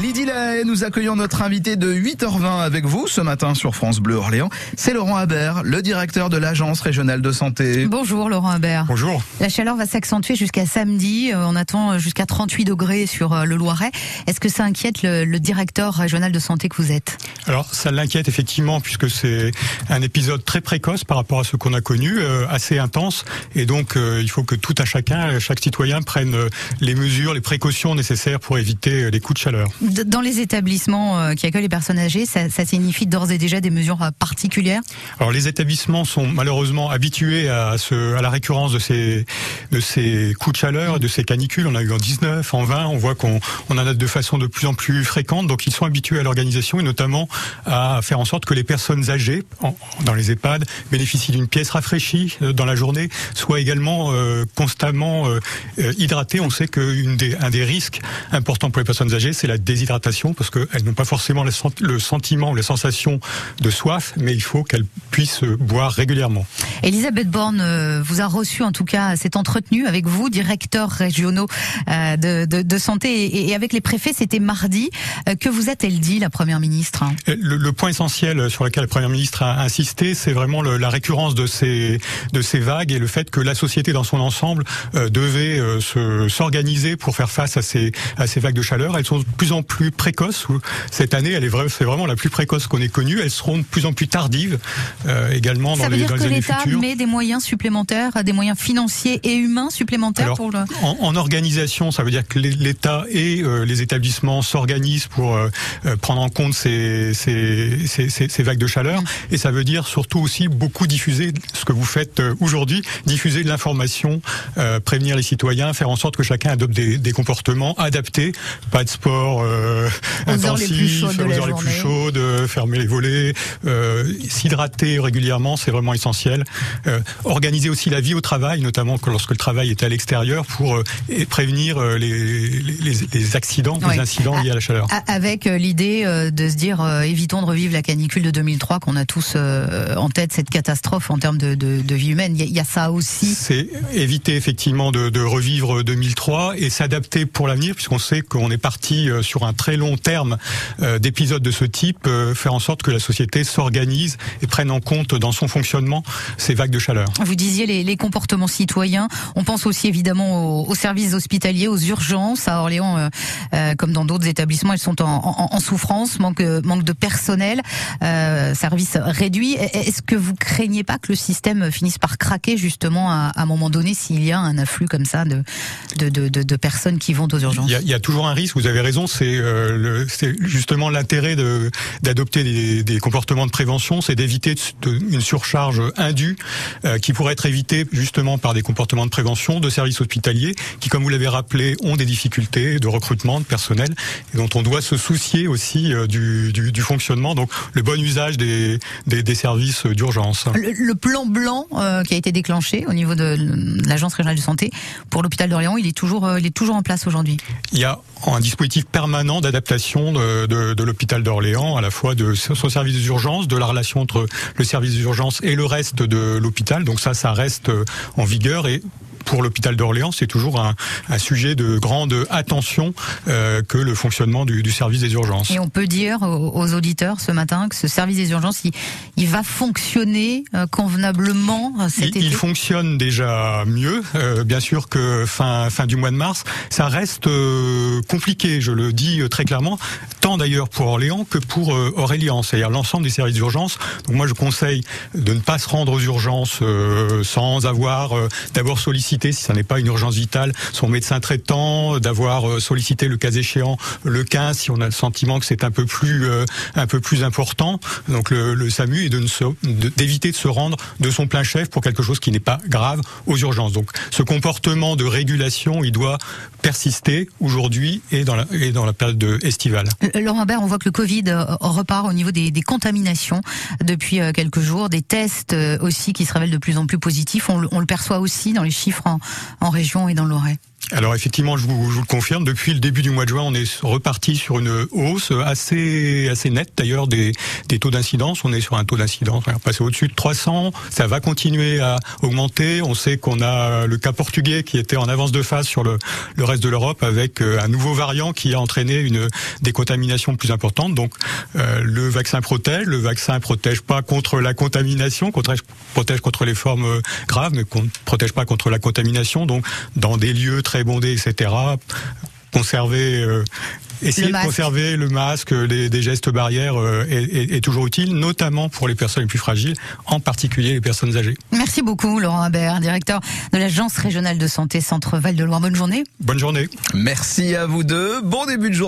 Lydie Lahaye, nous accueillons notre invité de 8h20 avec vous ce matin sur France Bleu Orléans. C'est Laurent Habert, le directeur de l'Agence régionale de santé. Bonjour Laurent Habert. Bonjour. La chaleur va s'accentuer jusqu'à samedi. Euh, On attend jusqu'à 38 degrés sur euh, le Loiret. Est-ce que ça inquiète le, le directeur régional de santé que vous êtes? Alors ça l'inquiète effectivement puisque c'est un épisode très précoce par rapport à ce qu'on a connu, euh, assez intense, et donc euh, il faut que tout à chacun, chaque citoyen prenne les mesures, les précautions nécessaires pour éviter les coups de chaleur. Dans les établissements euh, qui accueillent les personnes âgées, ça, ça signifie d'ores et déjà des mesures euh, particulières? Alors les établissements sont malheureusement habitués à, ce, à la récurrence de ces, de ces coups de chaleur, de ces canicules. On a eu en 19, en 20, on voit qu'on on en a de façon de plus en plus fréquente. Donc ils sont habitués à l'organisation et notamment à faire en sorte que les personnes âgées dans les EHPAD bénéficient d'une pièce rafraîchie euh, dans la journée, soient également constamment hydratées. On sait qu'un des, des risques importants pour les personnes âgées, c'est la déshydratation parce qu'elles n'ont pas forcément le sent- le sentiment, la sensation de soif, mais il faut qu'elles puissent boire régulièrement. Elisabeth Borne euh, vous a reçu, en tout cas, s'est entretenue avec vous, directeurs régionaux euh, de, de, de santé, et, avec les préfets, c'était mardi. Euh, Que vous a-t-elle dit, la première ministre Le, le point essentiel sur lequel le Premier ministre a insisté, c'est vraiment le- la récurrence de ces, de ces vagues et le fait que la société dans son ensemble devait se- s'organiser pour faire face à ces, à ces vagues de chaleur. Elles sont de plus en plus précoces. Cette année, elle est c'est vraiment la plus précoce qu'on ait connue. Elles seront de plus en plus tardives euh, également dans Ça veut les, dire dans les que années l'État futures. met des moyens supplémentaires, des moyens financiers et humains supplémentaires Alors, pour le... en, en organisation, ça veut dire que l'É- l'État et euh, les établissements s'organisent pour euh, prendre en compte ces, ces, ces, ces- ces vagues de chaleur. Et ça veut dire surtout aussi beaucoup diffuser ce que vous faites aujourd'hui, diffuser de l'information, prévenir les citoyens, faire en sorte que chacun adopte des, des comportements adaptés, pas de sport euh, Aux heures les plus intensif, chaudes de aux la heures les plus journée. chaudes, euh, fermer les volets, euh, s'hydrater régulièrement, c'est vraiment essentiel. Euh, organiser aussi la vie au travail, notamment que lorsque le travail est à l'extérieur, pour prévenir les, les, les accidents, Ouais. les incidents liés à la chaleur. A- Avec l'idée de se dire évitons de revivre la canicule de 2003 qu'on a tous en tête cette catastrophe en termes de, de, de vie humaine. Il y, a- ça aussi. C'est éviter effectivement de, de revivre 2003 et s'adapter pour l'avenir, puisqu'on sait qu'on est parti euh, sur un très long terme euh, d'épisodes de ce type, euh, faire en sorte que la société s'organise et prenne en compte dans son fonctionnement ces vagues de chaleur. Vous disiez les, les comportements citoyens. On pense aussi évidemment aux, aux services hospitaliers, aux urgences. À Orléans, euh, comme dans d'autres établissements, elles sont en, en- en souffrance, manque, manque de personnel, euh, services réduits. Est-ce que vous craignez pas que le système finisse par craquer justement à, à un moment donné s'il y a un afflux comme ça de, de, de, de- de personnes qui vont aux urgences? Il y, a, il y a toujours un risque, vous avez raison, c'est euh, c'est justement l'intérêt de- d'adopter des, des comportements de prévention, c'est d'éviter une surcharge indue euh, qui pourrait être évitée justement par des comportements de prévention de services hospitaliers qui, comme vous l'avez rappelé, ont des difficultés de recrutement de personnel et dont on doit se soucier aussi euh, du, du, du fonctionnement, donc le bon usage des, des, des services d'urgence. Le, le plan blanc euh, qui a été déclenché au niveau de l'agence régionale de santé pour l'hôpital d'Orléans, il est toujours, il est toujours en place aujourd'hui? Il y a un dispositif permanent d'adaptation de, l'hôpital d'Orléans, à la fois de son service des urgences, de la relation entre le service des urgences et le reste de l'hôpital. Donc ça, ça reste en vigueur et pour l'hôpital d'Orléans, c'est toujours un, un sujet de grande attention euh, que le fonctionnement du, du service des urgences. Et on peut dire aux, aux auditeurs ce matin que ce service des urgences, il, il va fonctionner euh, convenablement cet Il, été. il fonctionne déjà mieux, euh, bien sûr que fin fin du mois de mars, ça reste compliqué, je le dis très clairement, tant d'ailleurs pour Orléans que pour Aurélien, c'est-à-dire l'ensemble des services d'urgence. Donc moi je conseille de ne pas se rendre aux urgences sans avoir d'abord sollicité, si ça n'est pas une urgence vitale, son médecin traitant, d'avoir euh, sollicité le cas échéant le 15 si on a le sentiment que c'est un peu plus euh, un peu plus important. Donc le, le SAMU et de se- de- d'éviter de se rendre de son plein chef pour quelque chose qui n'est pas grave aux urgences. Donc ce comportement de régulation, il doit persister aujourd'hui et dans la et dans la période de- estivale. Euh, Laurent Bert, on voit que le Covid euh, repart au niveau des, des contaminations depuis euh, quelques jours, des tests euh, aussi qui se révèlent de plus en plus positifs. On, on le perçoit aussi dans les chiffres en, région et dans l'Oret. Alors effectivement, je vous, je vous, le confirme, depuis le début du mois de juin, on est reparti sur une hausse assez assez nette d'ailleurs des, des taux d'incidence. On est sur un taux d'incidence, passé au-dessus de 300. Ça va continuer à augmenter. On sait qu'on a le cas portugais qui était en avance de phase sur le, le reste de l'Europe avec euh, un nouveau variant qui a entraîné une des contaminations plus importantes. Donc euh, le vaccin protège. Le vaccin protège pas contre la contamination, protège, protège contre les formes graves, mais ne protège pas contre la contamination. Donc dans des lieux très bondés, etc. Conserver euh, Essayer de conserver le masque, les, des gestes barrières euh, est, est, toujours utile, notamment pour les personnes les plus fragiles, en particulier les personnes âgées. Merci beaucoup, Laurent Habert, directeur de l'Agence régionale de santé Centre Val de Loire. Bonne journée. Bonne journée. Merci à vous deux. Bon début de journée.